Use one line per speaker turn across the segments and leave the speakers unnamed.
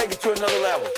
take it to another level.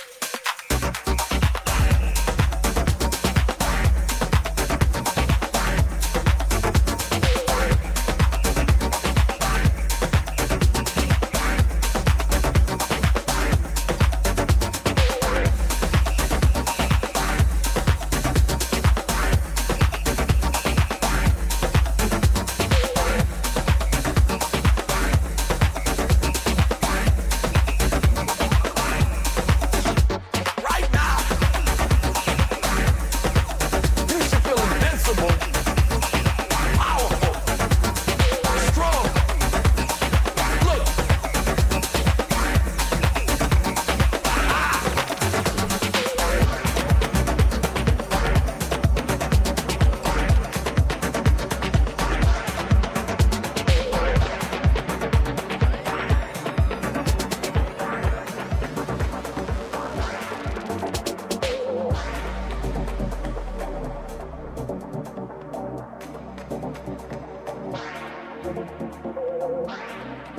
A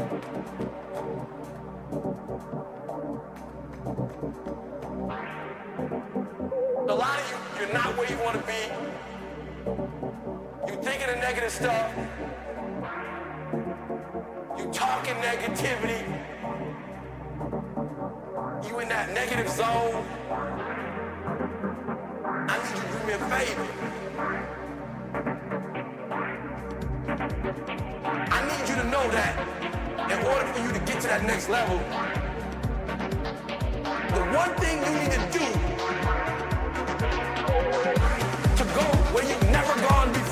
lot of you, you're not where you want to be. You're thinking of negative stuff. You're talking negativity. You in that negative zone. I need you to do me a favor. I need you to know that in order for you to get to that next level, the one thing you need to do to go where you've never gone before.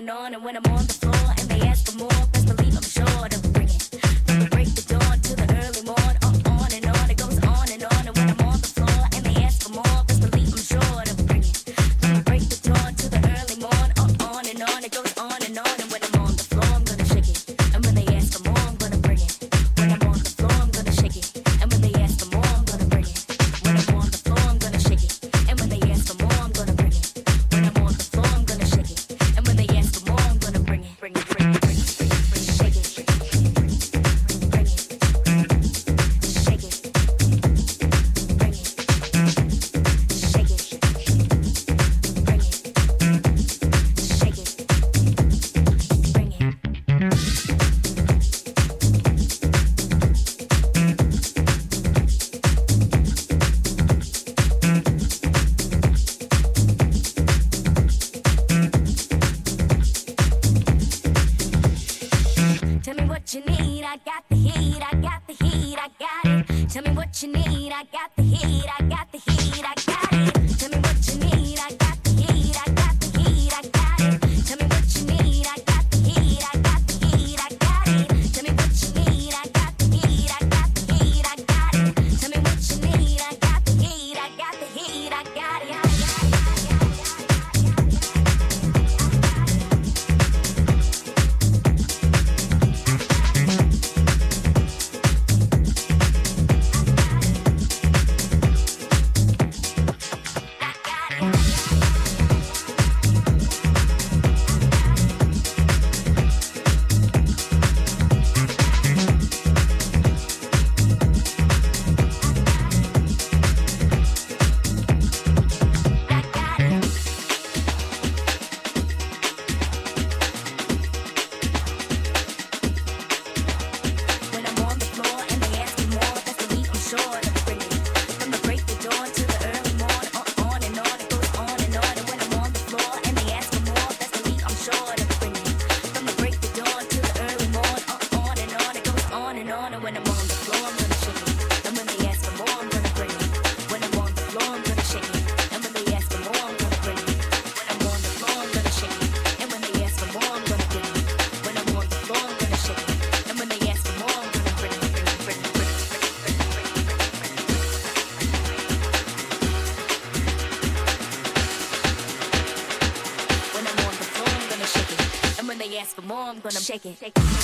and on and when I'm gonna shake it. Shake it.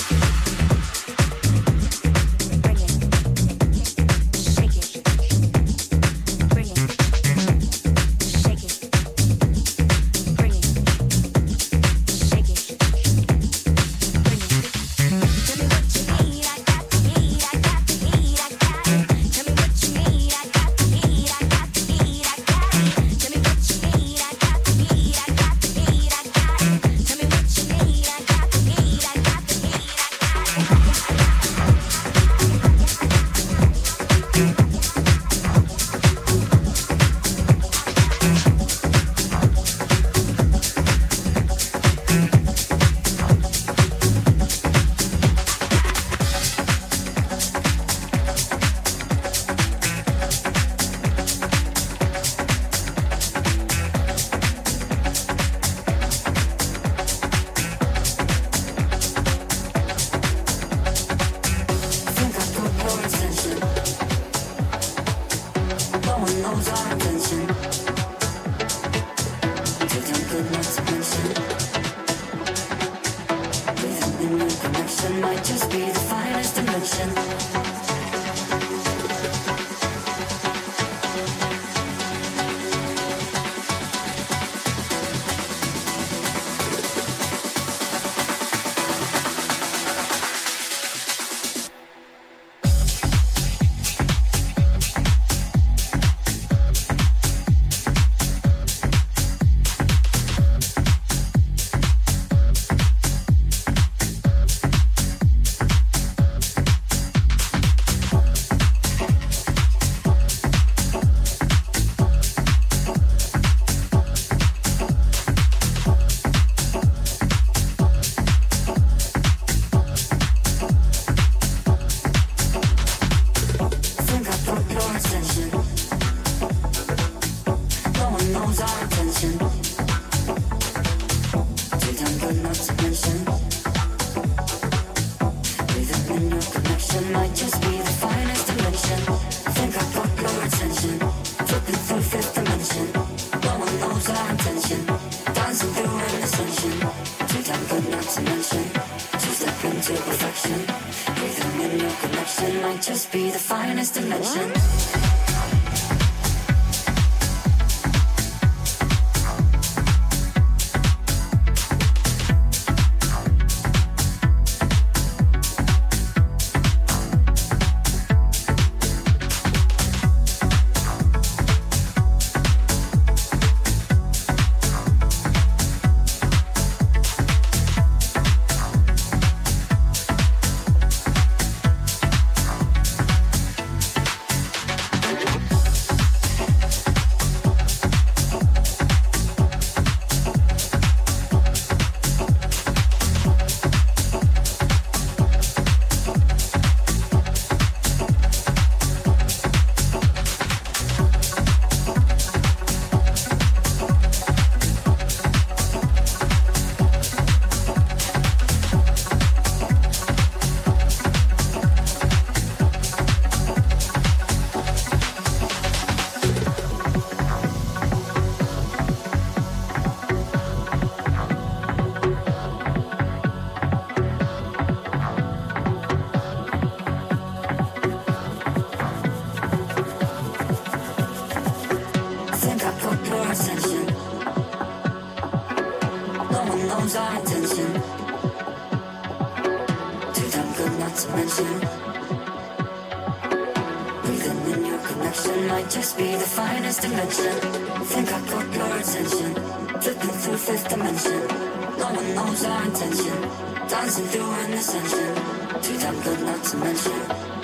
dimension.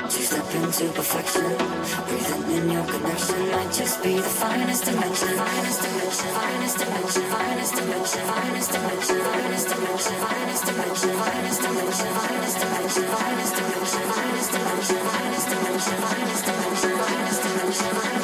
Two step into perfection. Breathing in your connection might just be the finest dimension. Finest dimension. Finest dimension. Finest dimension. Finest dimension. Finest dimension. Finest dimension. Finest dimension. Finest dimension. Finest dimension. Finest dimension. Finest dimension. Finest dimension. Finest dimension.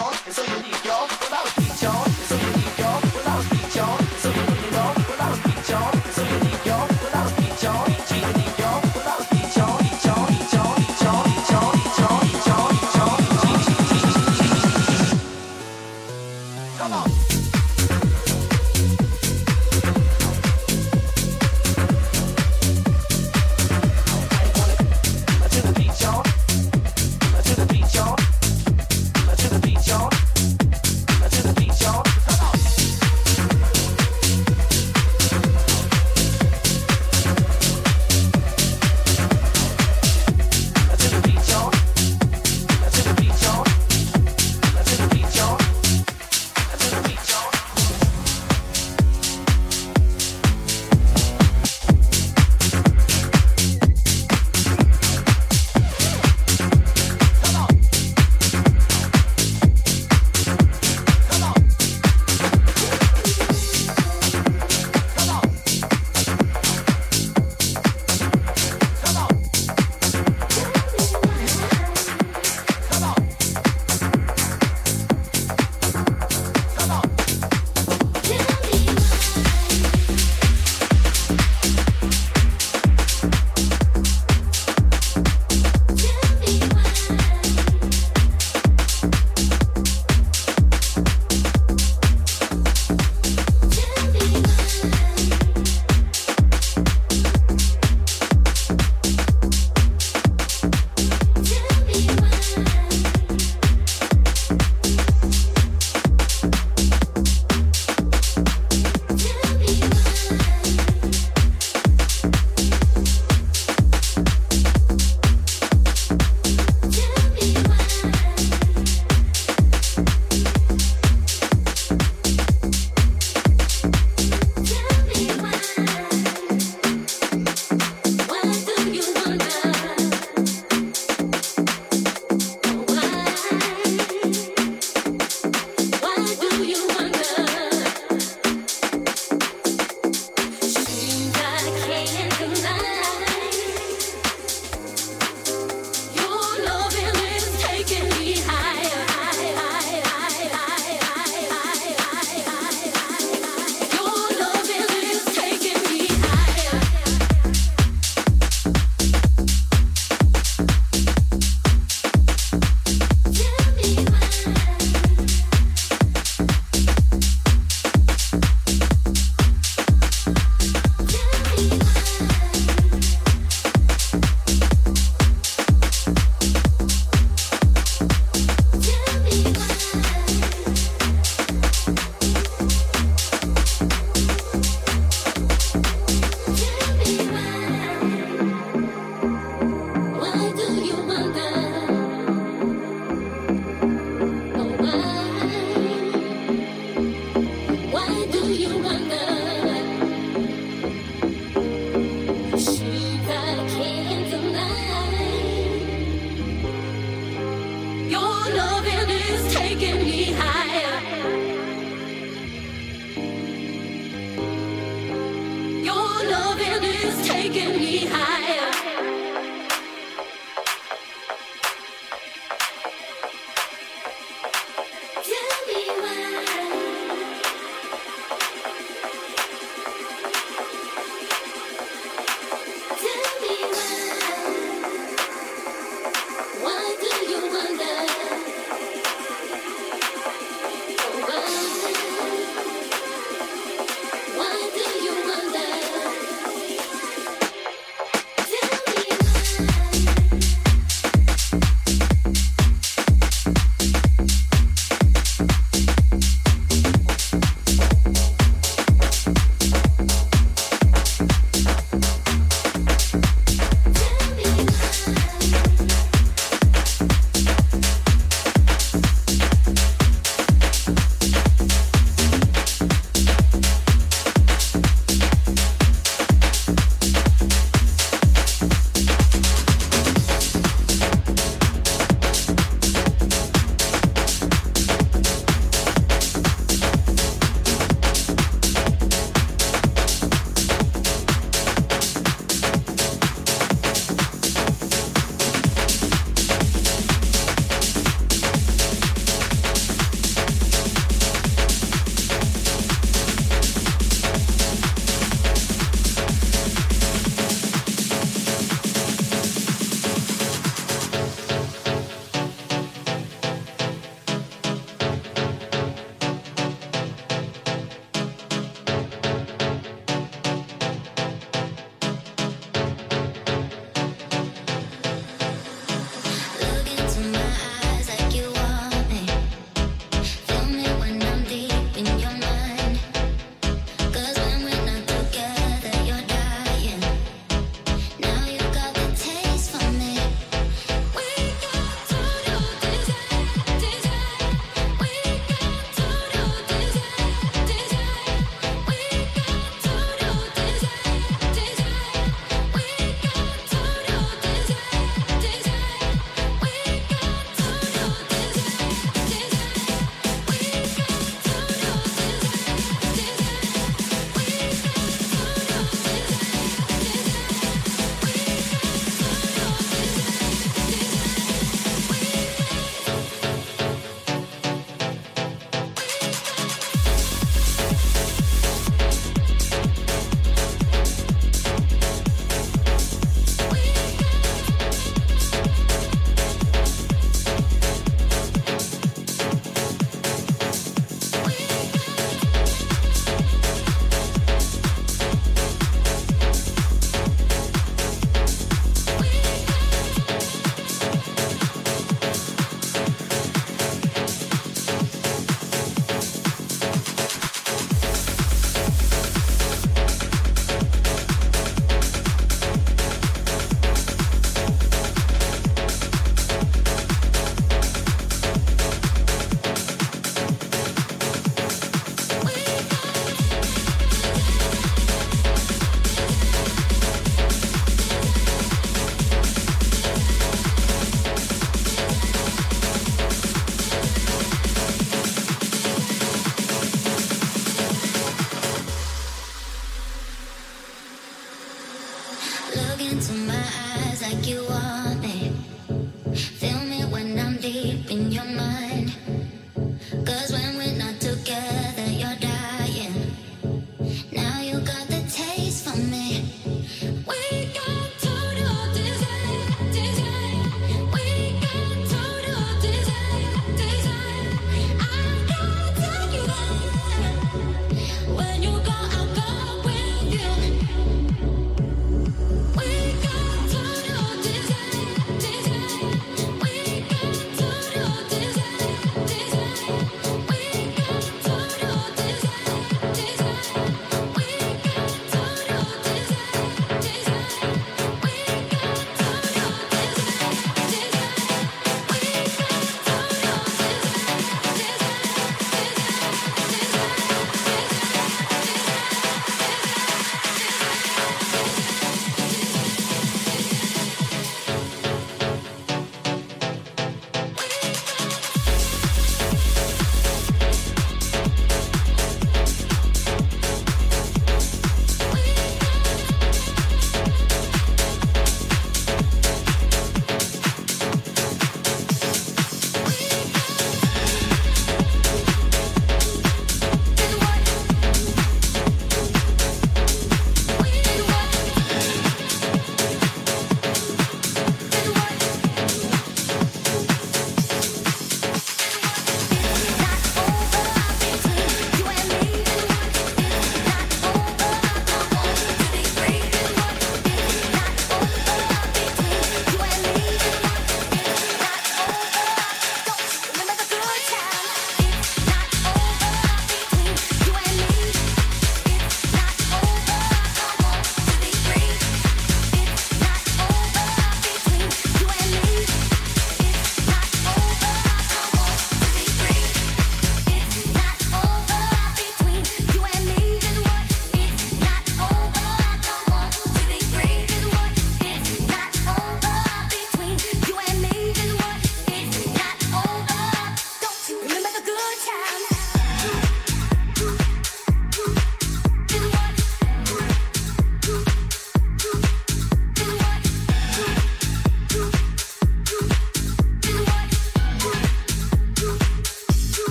y'all, and so you leave.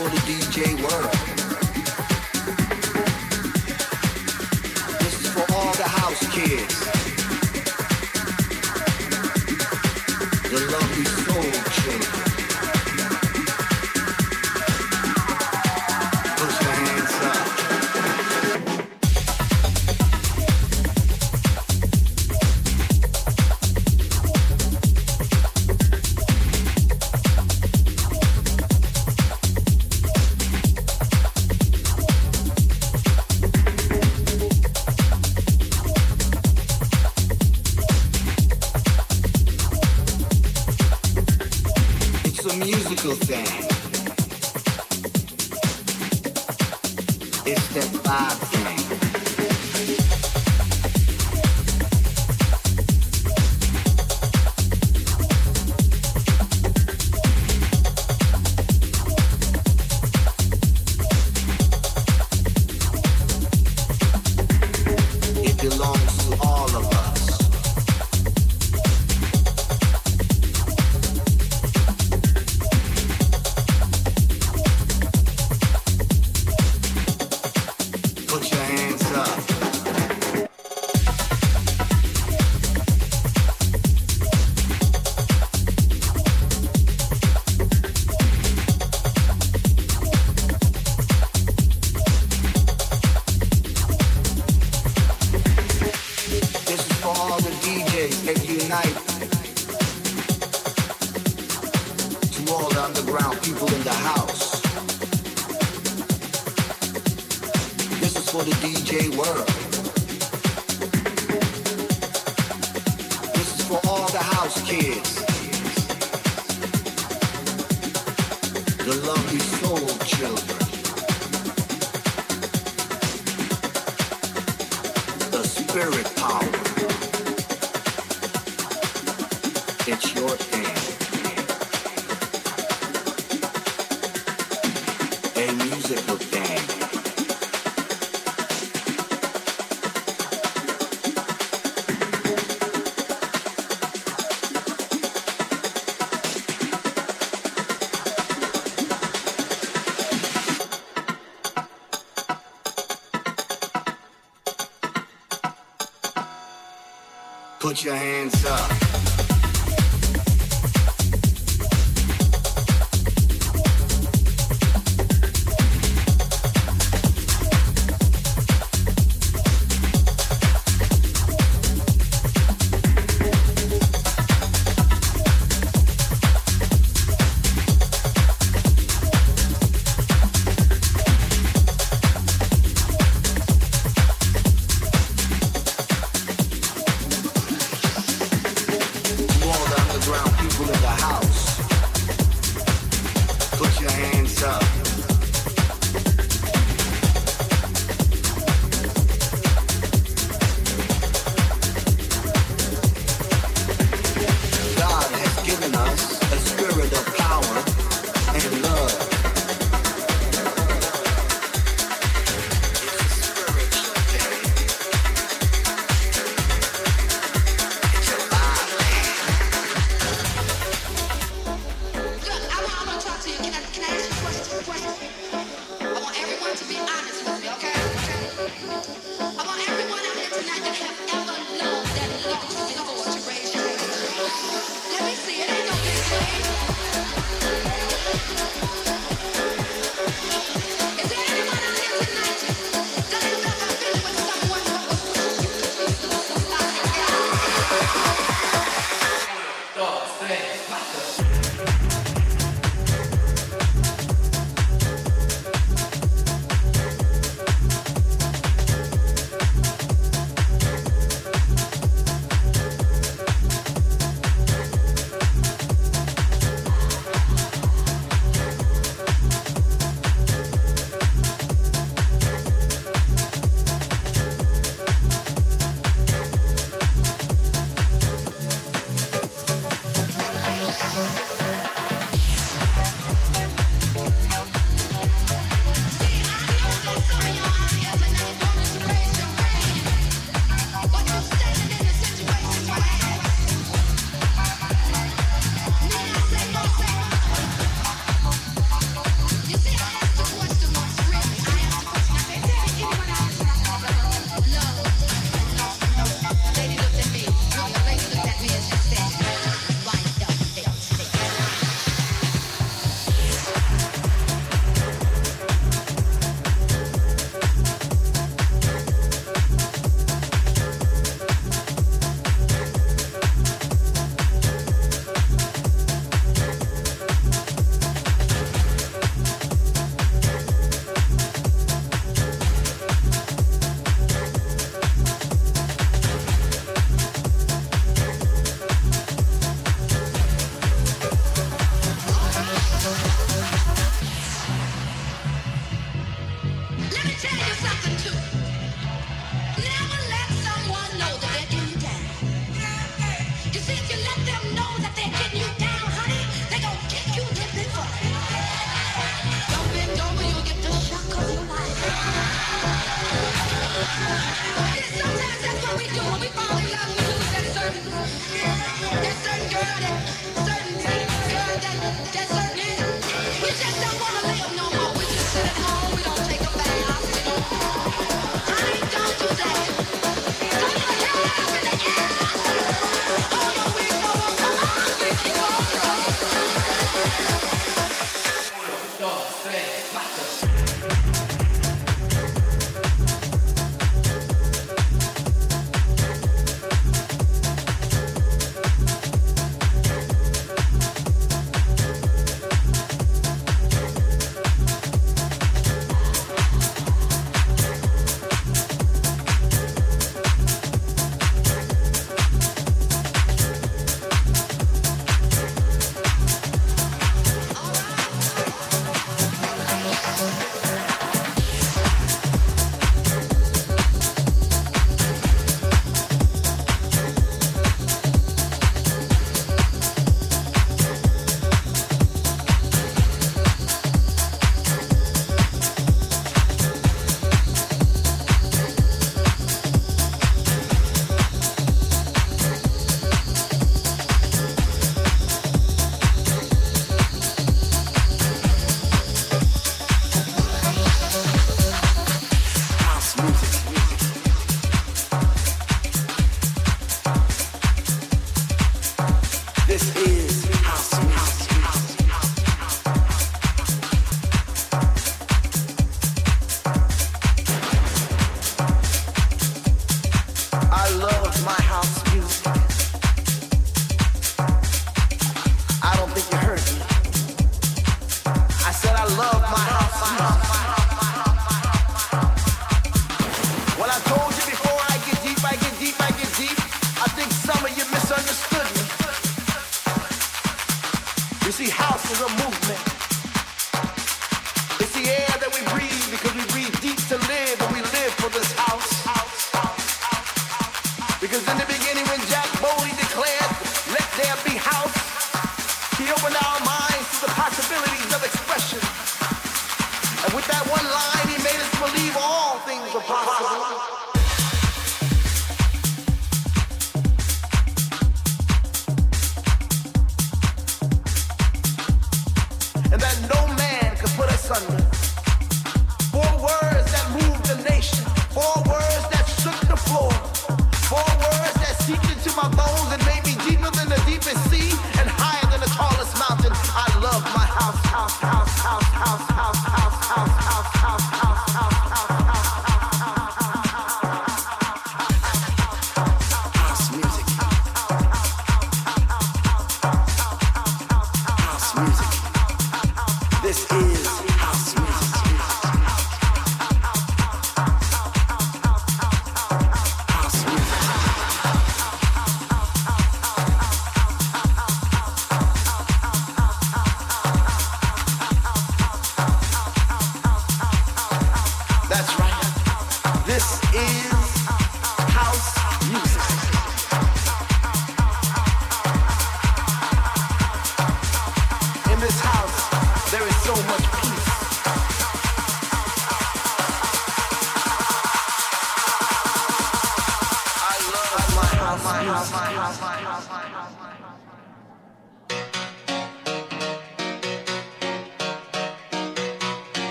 for the DJ world. This is for all the house kids. put your hands up.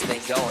This thing going.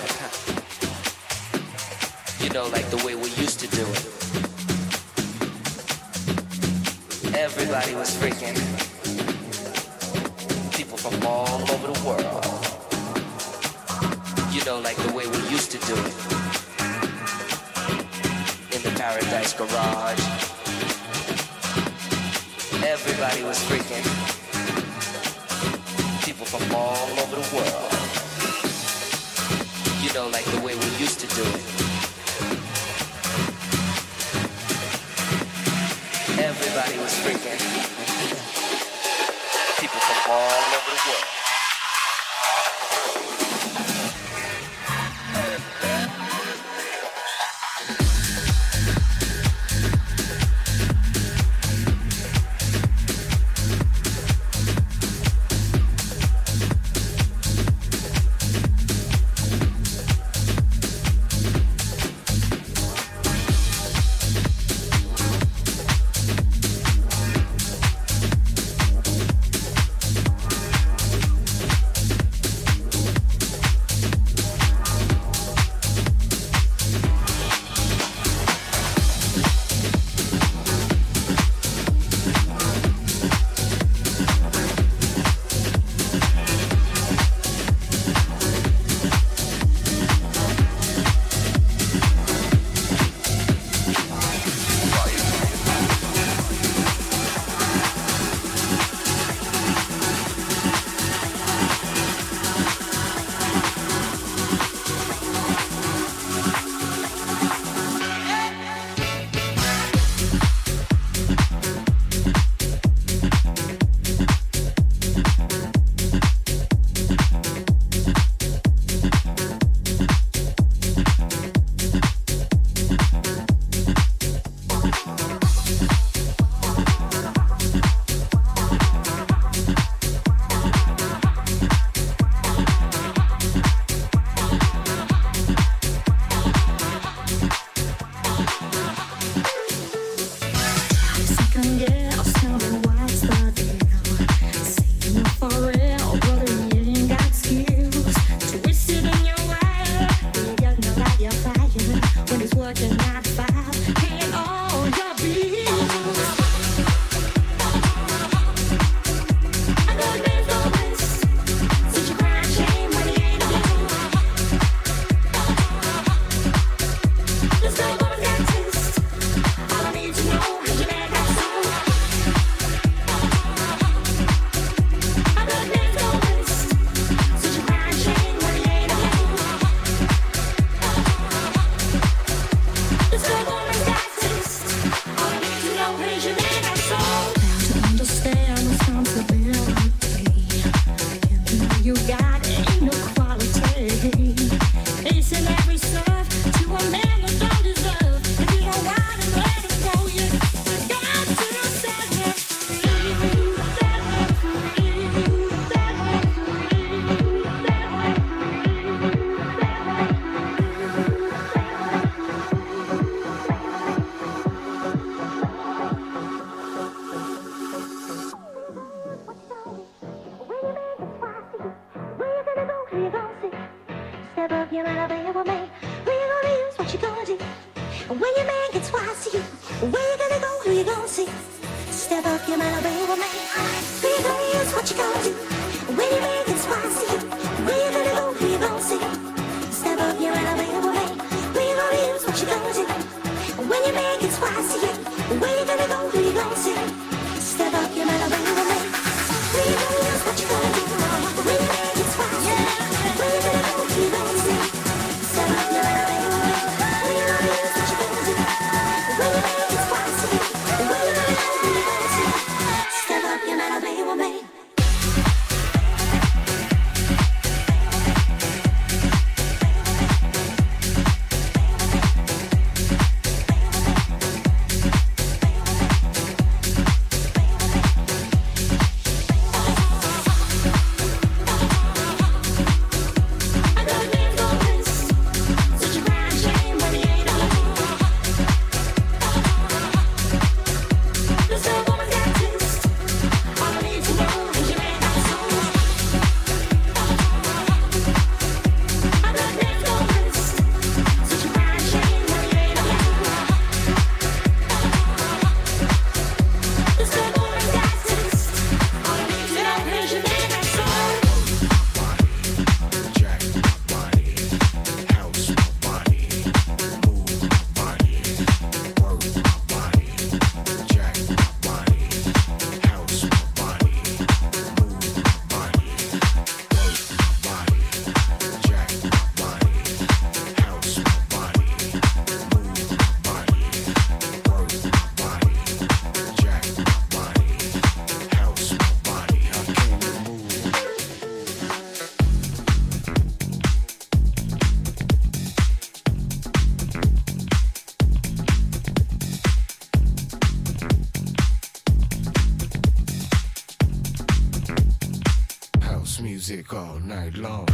นายรอบ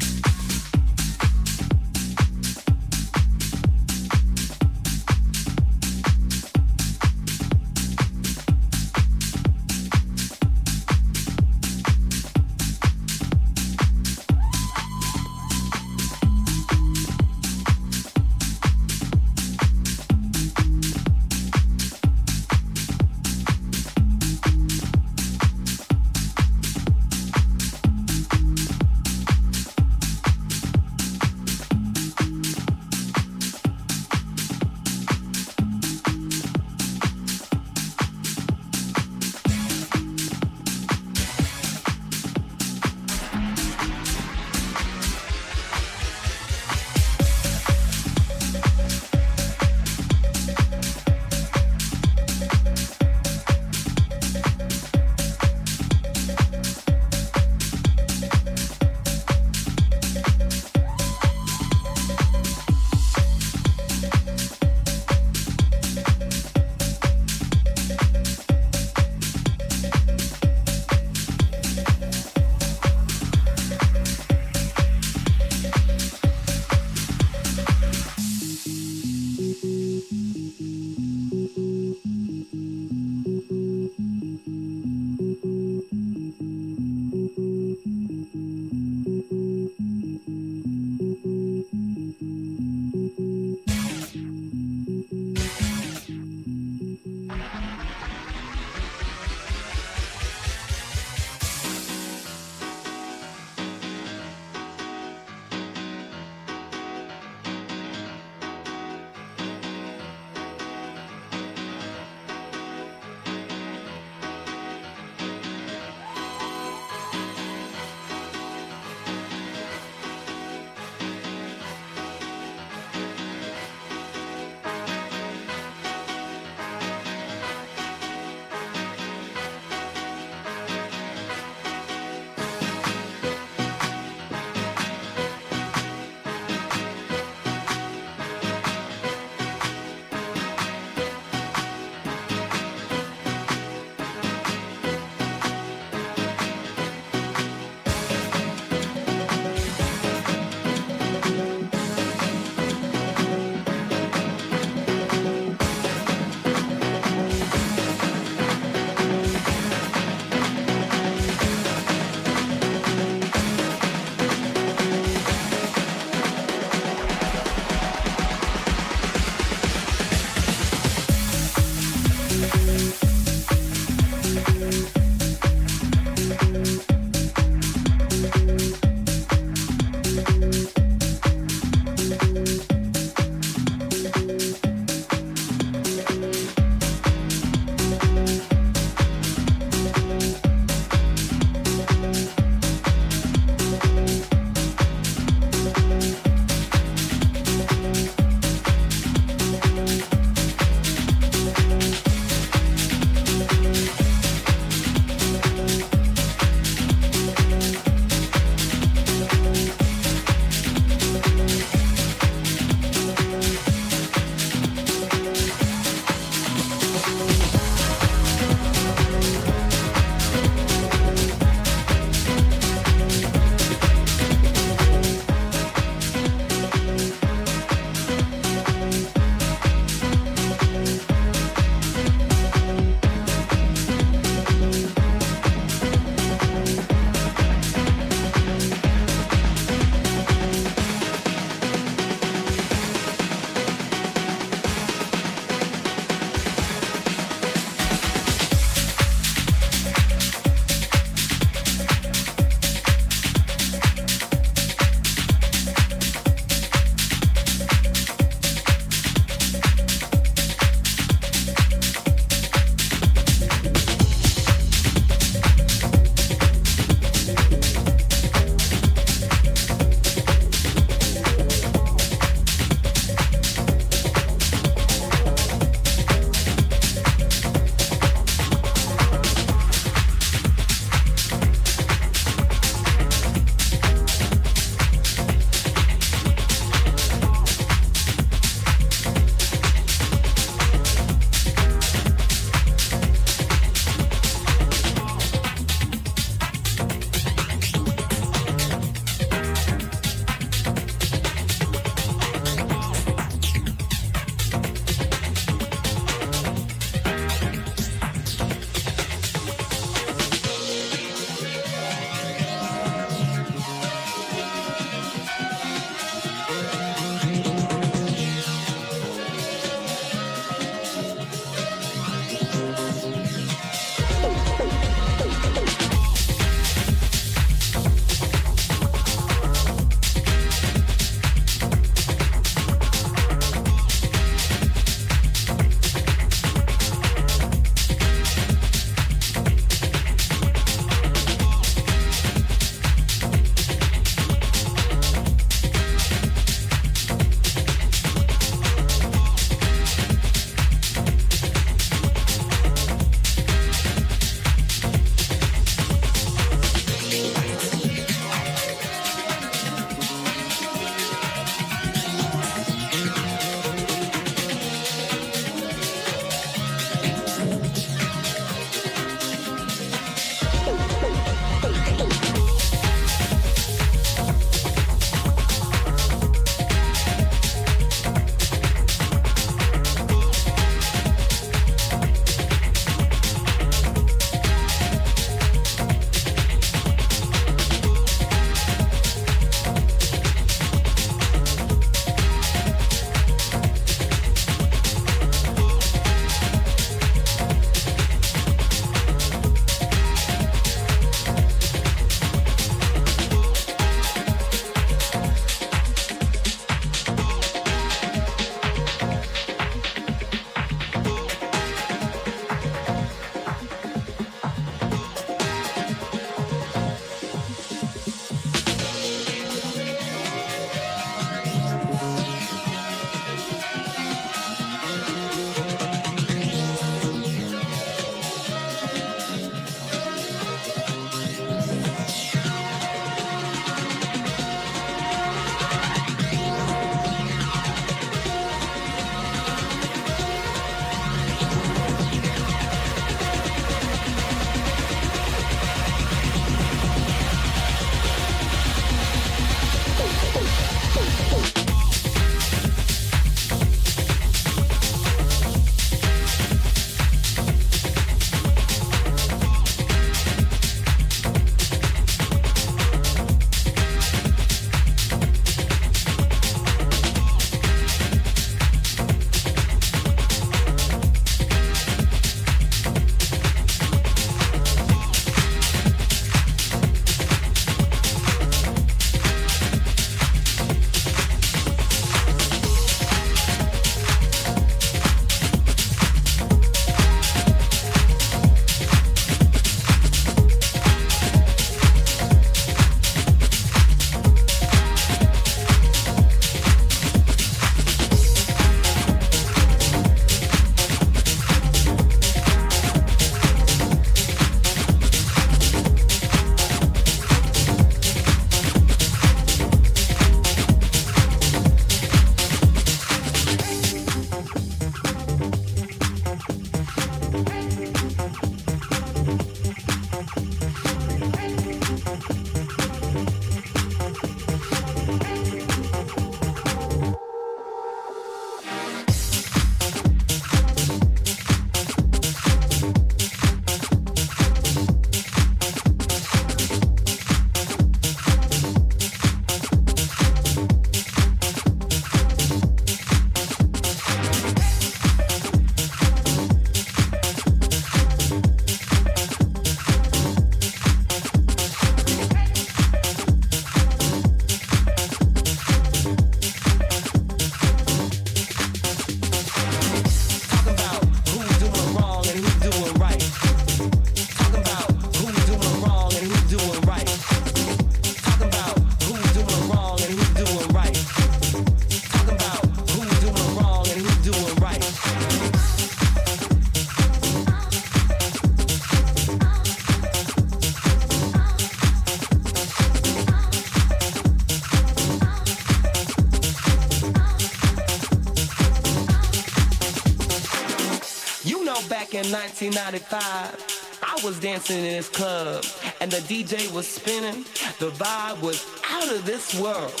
in 1995. I was dancing in this club, and the DJ was spinning. The vibe was out of this world.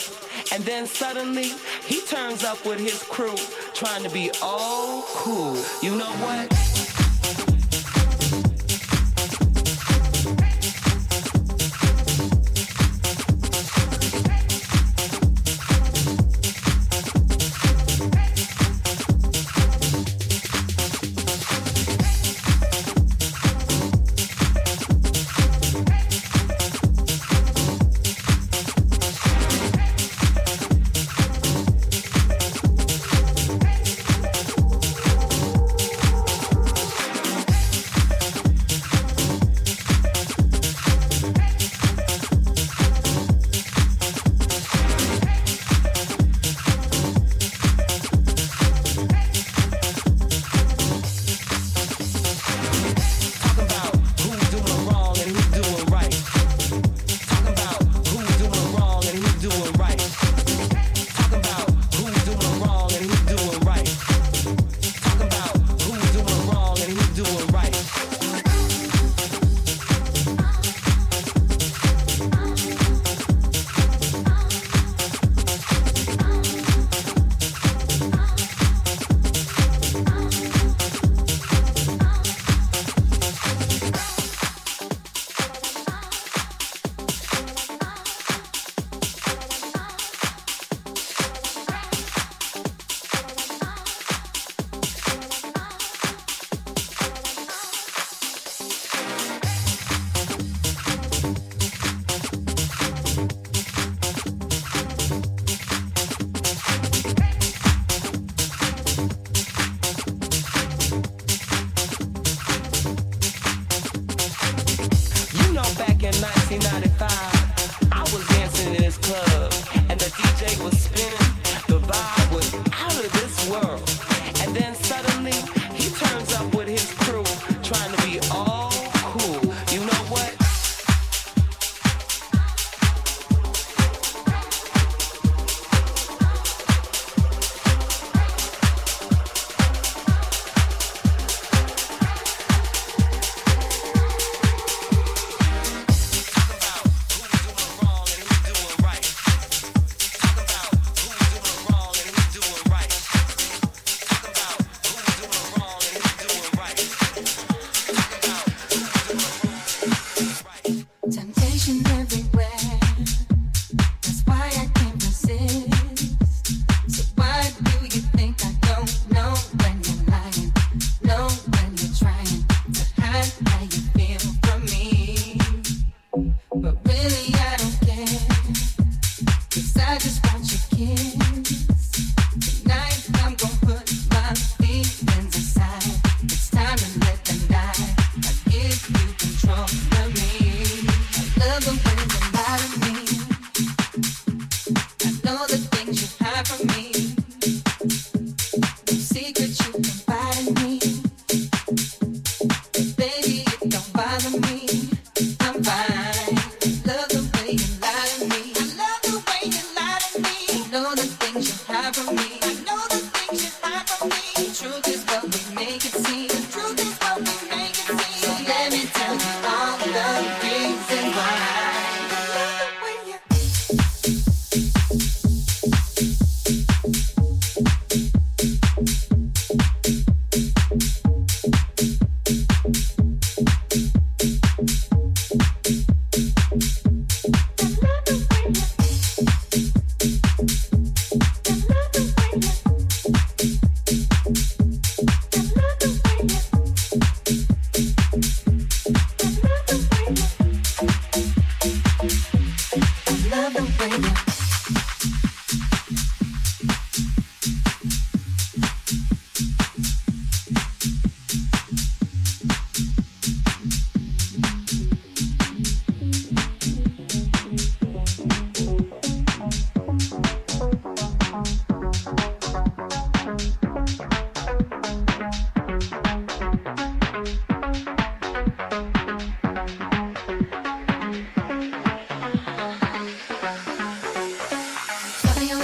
And then suddenly, he turns up with his crew, trying to be all cool. You know what?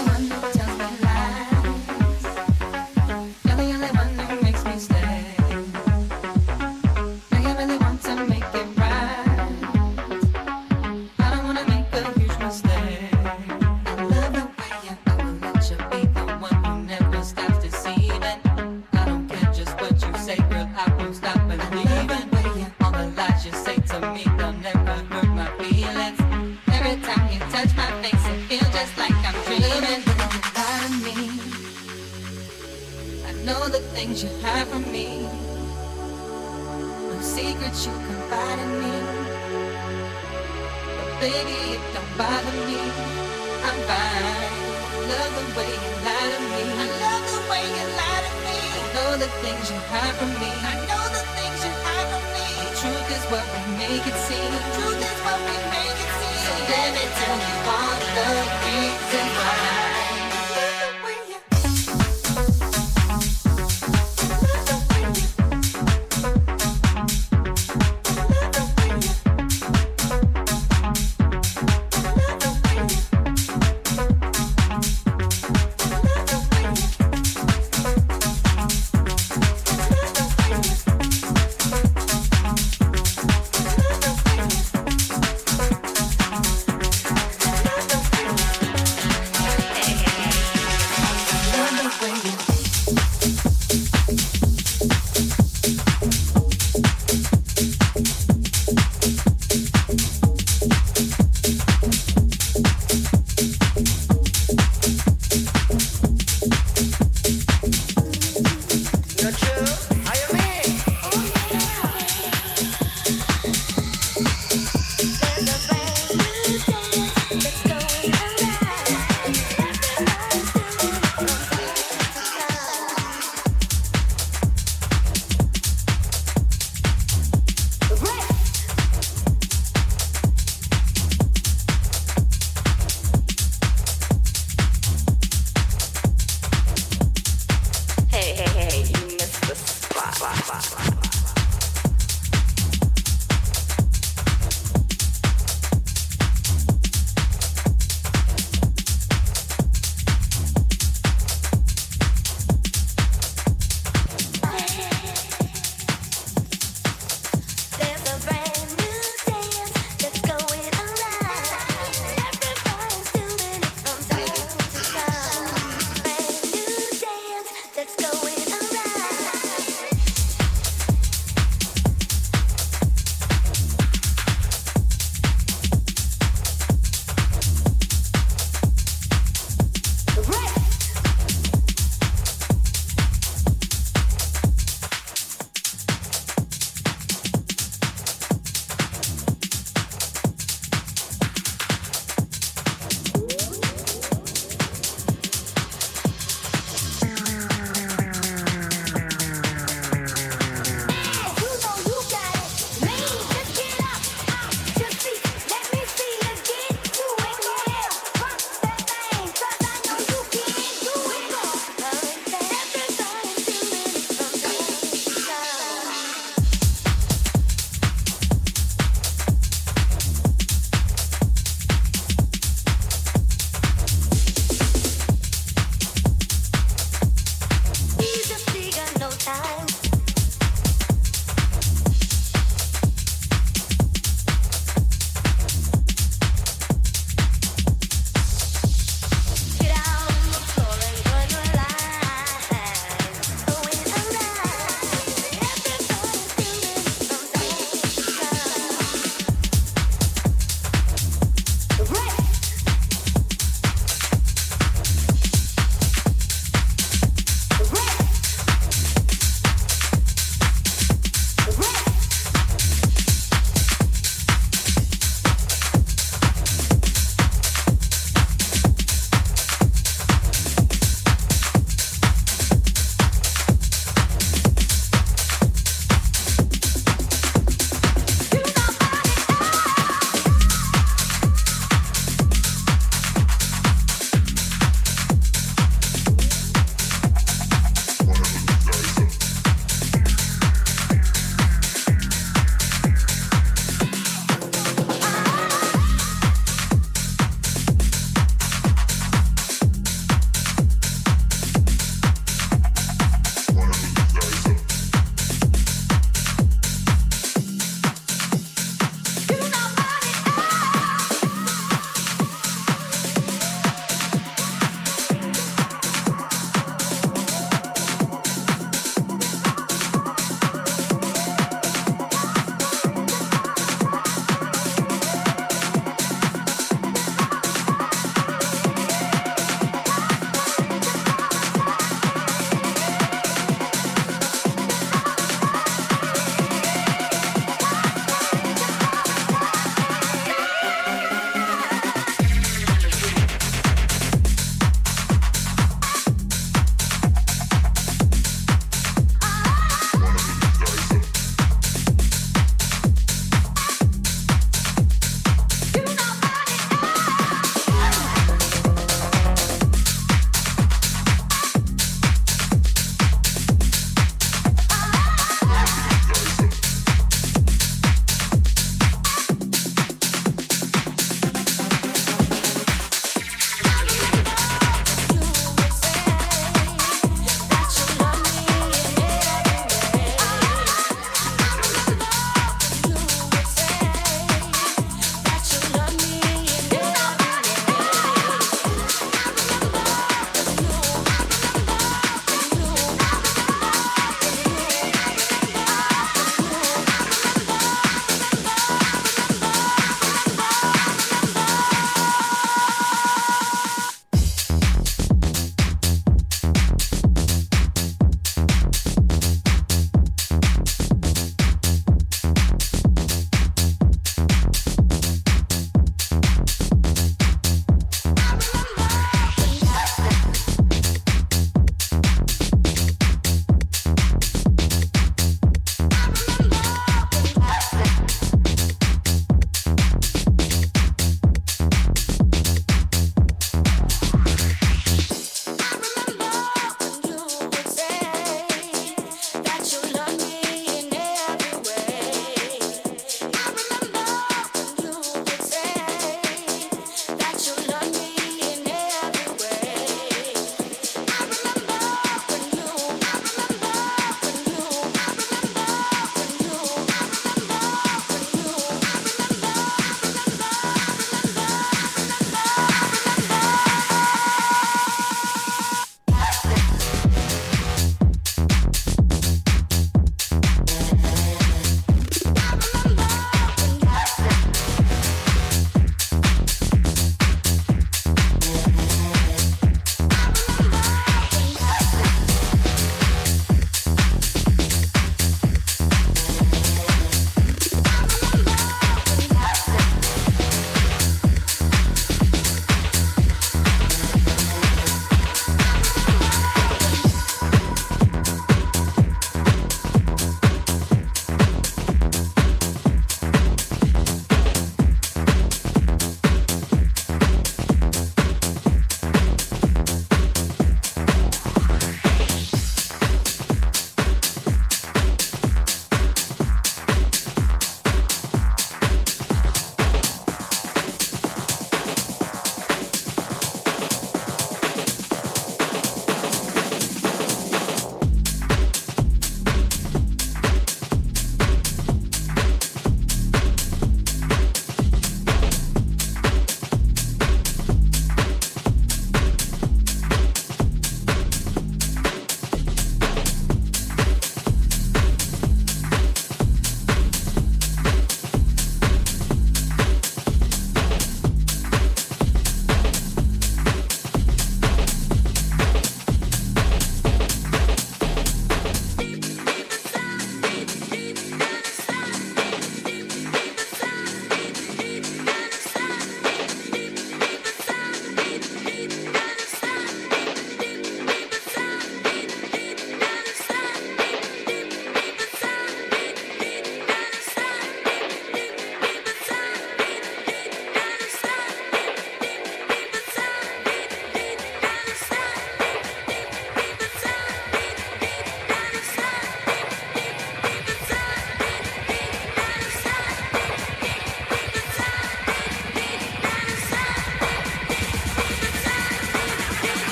tomando.